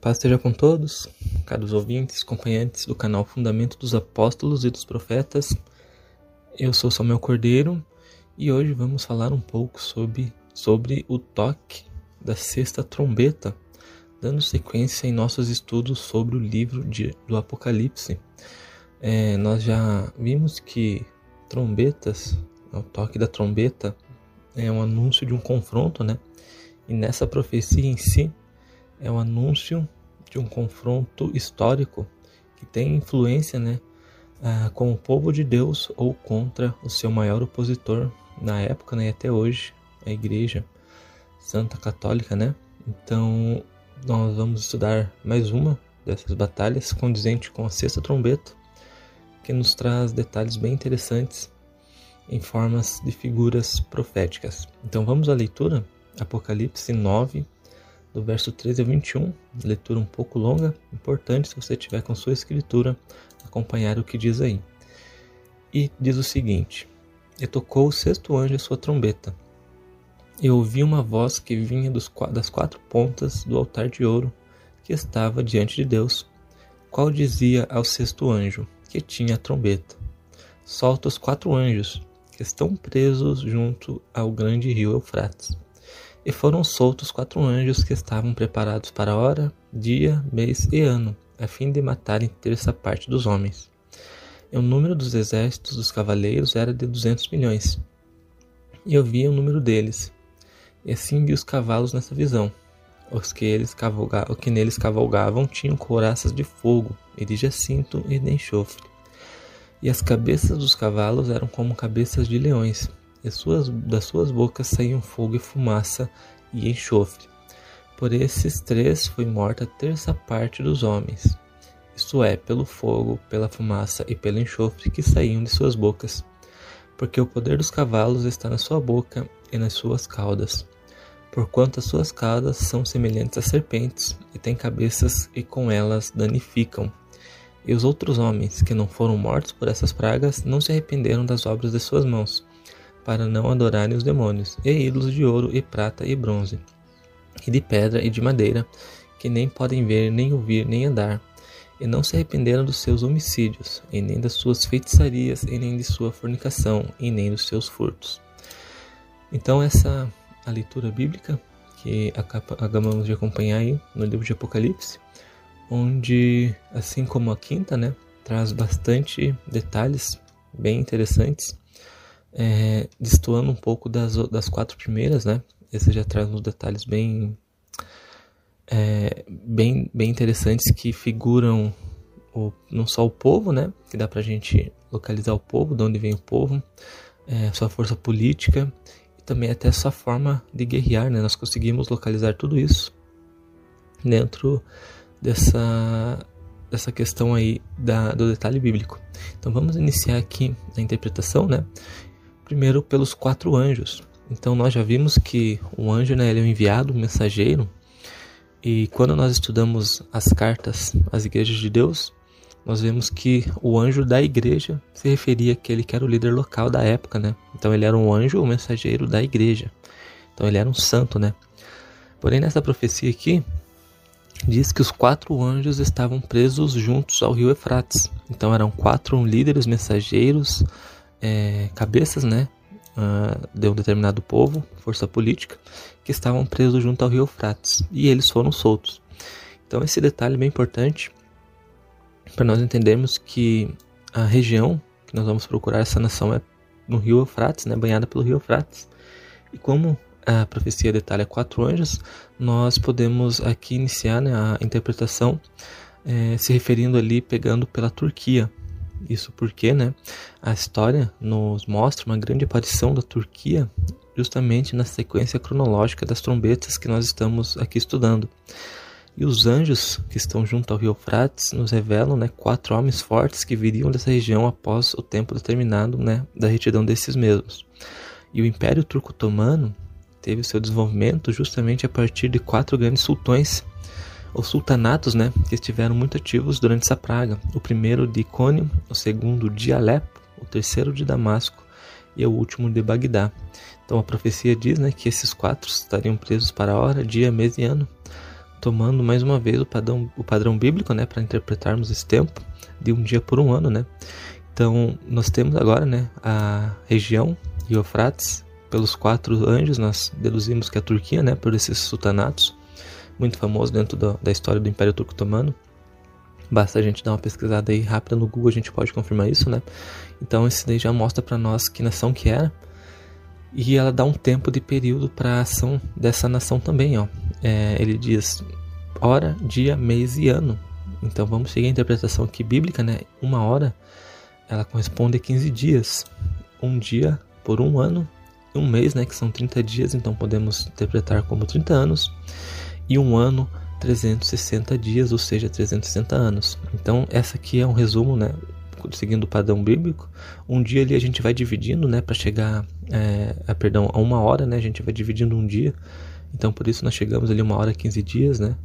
paz esteja com todos, caros ouvintes, acompanhantes do canal Fundamento dos Apóstolos e dos Profetas. Eu sou Samuel Cordeiro e hoje vamos falar um pouco sobre, sobre o toque da sexta trombeta, dando sequência em nossos estudos sobre o livro de, do Apocalipse. É, nós já vimos que trombetas, o toque da trombeta, é um anúncio de um confronto, né? E nessa profecia em si, é um anúncio de um confronto histórico que tem influência né, ah, com o povo de Deus ou contra o seu maior opositor na época né, e até hoje, a Igreja Santa Católica. Né? Então, nós vamos estudar mais uma dessas batalhas condizente com a sexta trombeta, que nos traz detalhes bem interessantes em formas de figuras proféticas. Então, vamos à leitura, Apocalipse 9, do verso 13 ao 21, leitura um pouco longa, importante se você tiver com sua escritura, acompanhar o que diz aí. E diz o seguinte: E tocou o sexto anjo a sua trombeta. E ouvi uma voz que vinha dos, das quatro pontas do altar de ouro que estava diante de Deus, qual dizia ao sexto anjo, que tinha a trombeta: Solta os quatro anjos, que estão presos junto ao grande rio Eufrates e foram soltos quatro anjos que estavam preparados para hora, dia, mês e ano, a fim de matarem terça parte dos homens. E o número dos exércitos dos cavaleiros era de duzentos milhões. E eu via o número deles. E assim vi os cavalos nessa visão. Os que, eles cavalga... que neles cavalgavam tinham couraças de fogo, e de jacinto e de enxofre. E as cabeças dos cavalos eram como cabeças de leões, suas, das suas bocas saíam fogo e fumaça e enxofre. Por esses três foi morta a terça parte dos homens, isto é, pelo fogo, pela fumaça e pelo enxofre que saíam de suas bocas, porque o poder dos cavalos está na sua boca e nas suas caudas. Porquanto as suas caudas são semelhantes a serpentes e têm cabeças e com elas danificam. E os outros homens que não foram mortos por essas pragas não se arrependeram das obras de suas mãos para não adorarem os demônios, e ídolos de ouro e prata e bronze, e de pedra e de madeira, que nem podem ver, nem ouvir, nem andar, e não se arrependeram dos seus homicídios, e nem das suas feitiçarias, e nem de sua fornicação, e nem dos seus furtos. Então essa a leitura bíblica que acabamos de acompanhar aí no livro de Apocalipse, onde assim como a quinta, né, traz bastante detalhes bem interessantes é, destoando um pouco das, das quatro primeiras, né? Esse já traz uns detalhes bem, é, bem, bem interessantes que figuram o, não só o povo, né? Que dá pra gente localizar o povo, de onde vem o povo, é, sua força política e também até sua forma de guerrear, né? Nós conseguimos localizar tudo isso dentro dessa dessa questão aí da, do detalhe bíblico. Então vamos iniciar aqui a interpretação, né? Primeiro, pelos quatro anjos. Então, nós já vimos que o anjo né, ele é um enviado, um mensageiro. E quando nós estudamos as cartas às igrejas de Deus, nós vemos que o anjo da igreja se referia àquele que era o líder local da época, né? Então ele era um anjo, um mensageiro da igreja. Então ele era um santo, né? Porém nessa profecia aqui diz que os quatro anjos estavam presos juntos ao rio Efrates. Então eram quatro líderes mensageiros é, cabeças, né, uh, de um determinado povo, força política, que estavam presos junto ao rio Eufrates e eles foram soltos. Então esse detalhe é bem importante para nós entendermos que a região que nós vamos procurar essa nação é no rio Eufrates, né, banhada pelo rio Eufrates. E como a profecia detalha quatro anjos, nós podemos aqui iniciar né, a interpretação é, se referindo ali, pegando pela Turquia, isso porque né, a história nos mostra uma grande aparição da Turquia justamente na sequência cronológica das trombetas que nós estamos aqui estudando. E os anjos que estão junto ao rio Frates nos revelam né, quatro homens fortes que viriam dessa região após o tempo determinado né, da retidão desses mesmos. E o Império Turco-Otomano teve seu desenvolvimento justamente a partir de quatro grandes sultões os sultanatos né, que estiveram muito ativos durante essa praga. O primeiro de Icônio, o segundo de Alepo, o terceiro de Damasco e o último de Bagdá. Então a profecia diz né, que esses quatro estariam presos para hora, dia, mês e ano, tomando mais uma vez o padrão, o padrão bíblico, né, para interpretarmos esse tempo de um dia por um ano, né. Então, nós temos agora, né, a região Eufrates, pelos quatro anjos, nós deduzimos que é a Turquia, né, por esses sultanatos, muito famoso dentro da, da história do Império Turco Otomano. Basta a gente dar uma pesquisada aí rápida no Google, a gente pode confirmar isso, né? Então, esse daí já mostra para nós que nação que era. E ela dá um tempo de período para ação dessa nação também, ó. É, ele diz hora, dia, mês e ano. Então vamos seguir a interpretação aqui bíblica, né? Uma hora ela corresponde a 15 dias. Um dia por um ano. Um mês, né? Que são 30 dias, então podemos interpretar como 30 anos. E um ano, 360 dias, ou seja, 360 anos. Então, essa aqui é um resumo, né? Seguindo o padrão bíblico. Um dia ali a gente vai dividindo, né? Para chegar, é, a, perdão, a uma hora, né? A gente vai dividindo um dia. Então, por isso nós chegamos ali uma hora 15 dias, né?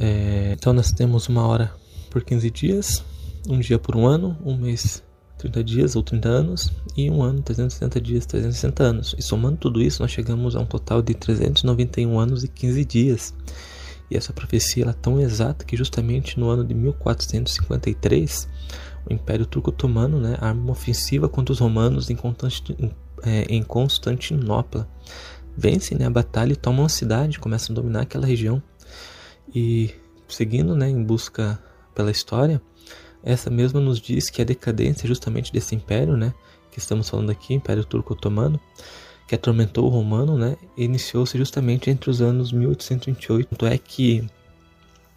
É, então nós temos uma hora por 15 dias, um dia por um ano, um mês 30 dias ou 30 anos e um ano 360 dias, 360 anos. E somando tudo isso, nós chegamos a um total de 391 anos e 15 dias. E essa profecia é tão exata que justamente no ano de 1453, o Império Turco Otomano né, arma uma ofensiva contra os romanos em, é, Constantinopla. Vencem né, a batalha e tomam a cidade, começam a dominar aquela região. E seguindo né, em busca pela história, essa mesma nos diz que a decadência justamente desse império, né, que estamos falando aqui, Império Turco Otomano, que atormentou o romano, né, iniciou-se justamente entre os anos 1828. Tanto é que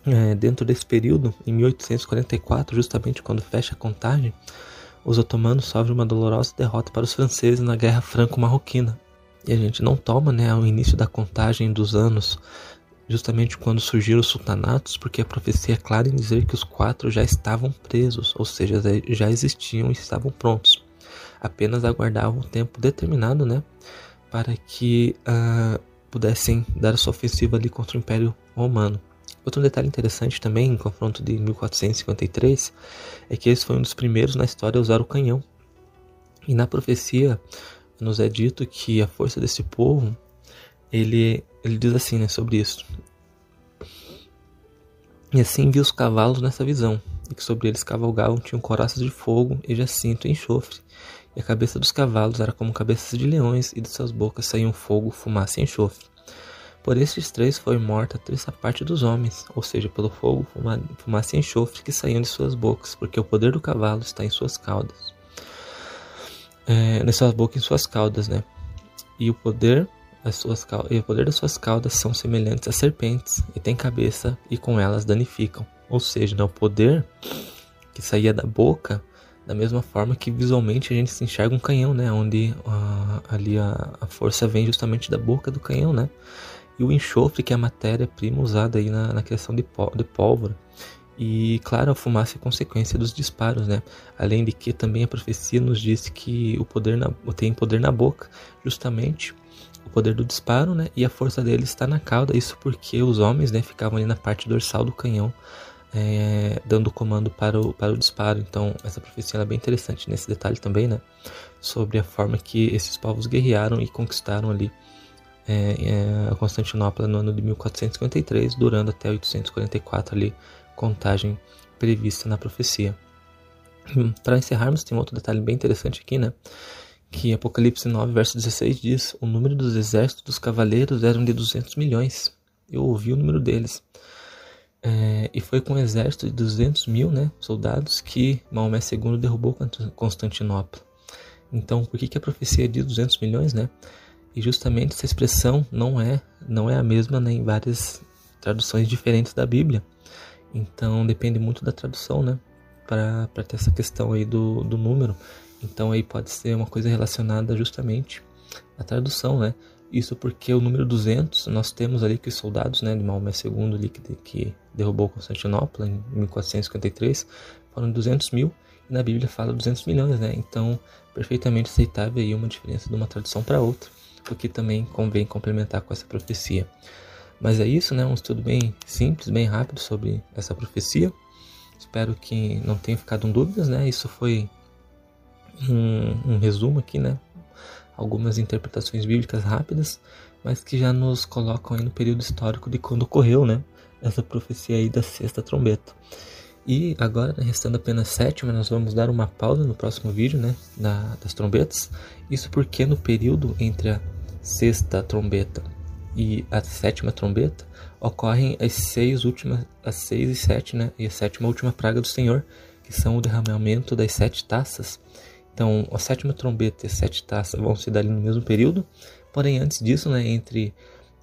é, dentro desse período, em 1844, justamente quando fecha a contagem, os otomanos sofrem uma dolorosa derrota para os franceses na Guerra Franco-Marroquina. E a gente não toma né, o início da contagem dos anos justamente quando surgiram os sultanatos, porque a profecia é clara em dizer que os quatro já estavam presos, ou seja, já existiam e estavam prontos. Apenas aguardavam um tempo determinado, né, para que uh, pudessem dar sua ofensiva ali contra o Império Romano. Outro detalhe interessante também, em confronto de 1453, é que esse foi um dos primeiros na história a usar o canhão. E na profecia nos é dito que a força desse povo ele, ele diz assim né, sobre isso. E assim vi os cavalos nessa visão, e que sobre eles cavalgavam tinham coraças de fogo e jacinto e enxofre. E a cabeça dos cavalos era como cabeças de leões, e de suas bocas saíam fogo, fumaça e enxofre. Por estes três foi morta a terça parte dos homens, ou seja, pelo fogo, fumaça e enxofre que saíam de suas bocas, porque o poder do cavalo está em suas caudas. É, nessas bocas em suas caudas, né? E o poder as suas e o poder das suas caudas são semelhantes a serpentes e têm cabeça e com elas danificam. Ou seja, né, o poder que saía da boca, da mesma forma que visualmente a gente se enxerga um canhão, né, onde uh, ali a, a, força vem justamente da boca do canhão, né, e o enxofre que é a matéria-prima usada aí na, na criação de, de pólvora. E claro, a fumaça é consequência dos disparos, né? Além de que também a profecia nos diz que o poder na, tem poder na boca, justamente o poder do disparo, né? E a força dele está na cauda. Isso porque os homens, né, ficavam ali na parte dorsal do canhão, é, dando comando para o, para o disparo. Então, essa profecia é bem interessante nesse detalhe também, né? Sobre a forma que esses povos guerrearam e conquistaram ali é, é, Constantinopla no ano de 1453, durando até 844 ali, contagem prevista na profecia. Para encerrarmos, tem outro detalhe bem interessante aqui, né? Que Apocalipse 9, verso 16 diz: O número dos exércitos dos cavaleiros eram de 200 milhões. Eu ouvi o número deles. É, e foi com um exército de 200 mil né, soldados que Maomé II derrubou Constantinopla. Então, por que, que a profecia diz 200 milhões, né? E justamente essa expressão não é, não é a mesma né, em várias traduções diferentes da Bíblia. Então, depende muito da tradução, né? Para ter essa questão aí do, do número. Então aí pode ser uma coisa relacionada justamente à tradução, né? Isso porque o número 200, nós temos ali que os soldados né, de Maomé II ali, que, que derrubou Constantinopla em 1453 foram 200 mil e na Bíblia fala 200 milhões, né? Então, perfeitamente aceitável aí uma diferença de uma tradução para outra, o que também convém complementar com essa profecia. Mas é isso, né? Um estudo bem simples, bem rápido sobre essa profecia. Espero que não tenha ficado em dúvidas, né? Isso foi um, um resumo aqui, né? Algumas interpretações bíblicas rápidas, mas que já nos colocam aí no período histórico de quando ocorreu, né? essa profecia aí da sexta trombeta. E agora, né, restando apenas sétima, nós vamos dar uma pausa no próximo vídeo, né, das trombetas. Isso porque no período entre a sexta trombeta e a sétima trombeta ocorrem as seis últimas, as seis e sete, né, e a sétima última praga do Senhor, que são o derramamento das sete taças. Então, a sétima trombeta e as sete taças vão se dar ali no mesmo período, porém antes disso, né, entre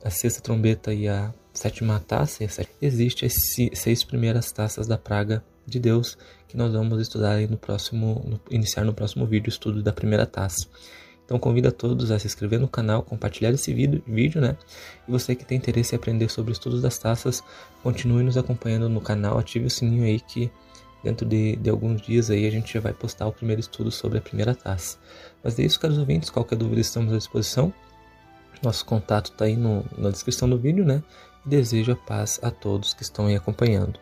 a sexta trombeta e a sétima taça, existe as seis primeiras taças da praga de Deus que nós vamos estudar no próximo, no, iniciar no próximo vídeo o estudo da primeira taça. Então convido a todos a se inscrever no canal, compartilhar esse vídeo, vídeo, né? E você que tem interesse em aprender sobre estudos das taças, continue nos acompanhando no canal, ative o sininho aí que dentro de, de alguns dias aí a gente já vai postar o primeiro estudo sobre a primeira taça. Mas é isso, caros ouvintes, qualquer dúvida estamos à disposição. Nosso contato está aí no, na descrição do vídeo, né? E desejo a paz a todos que estão aí acompanhando.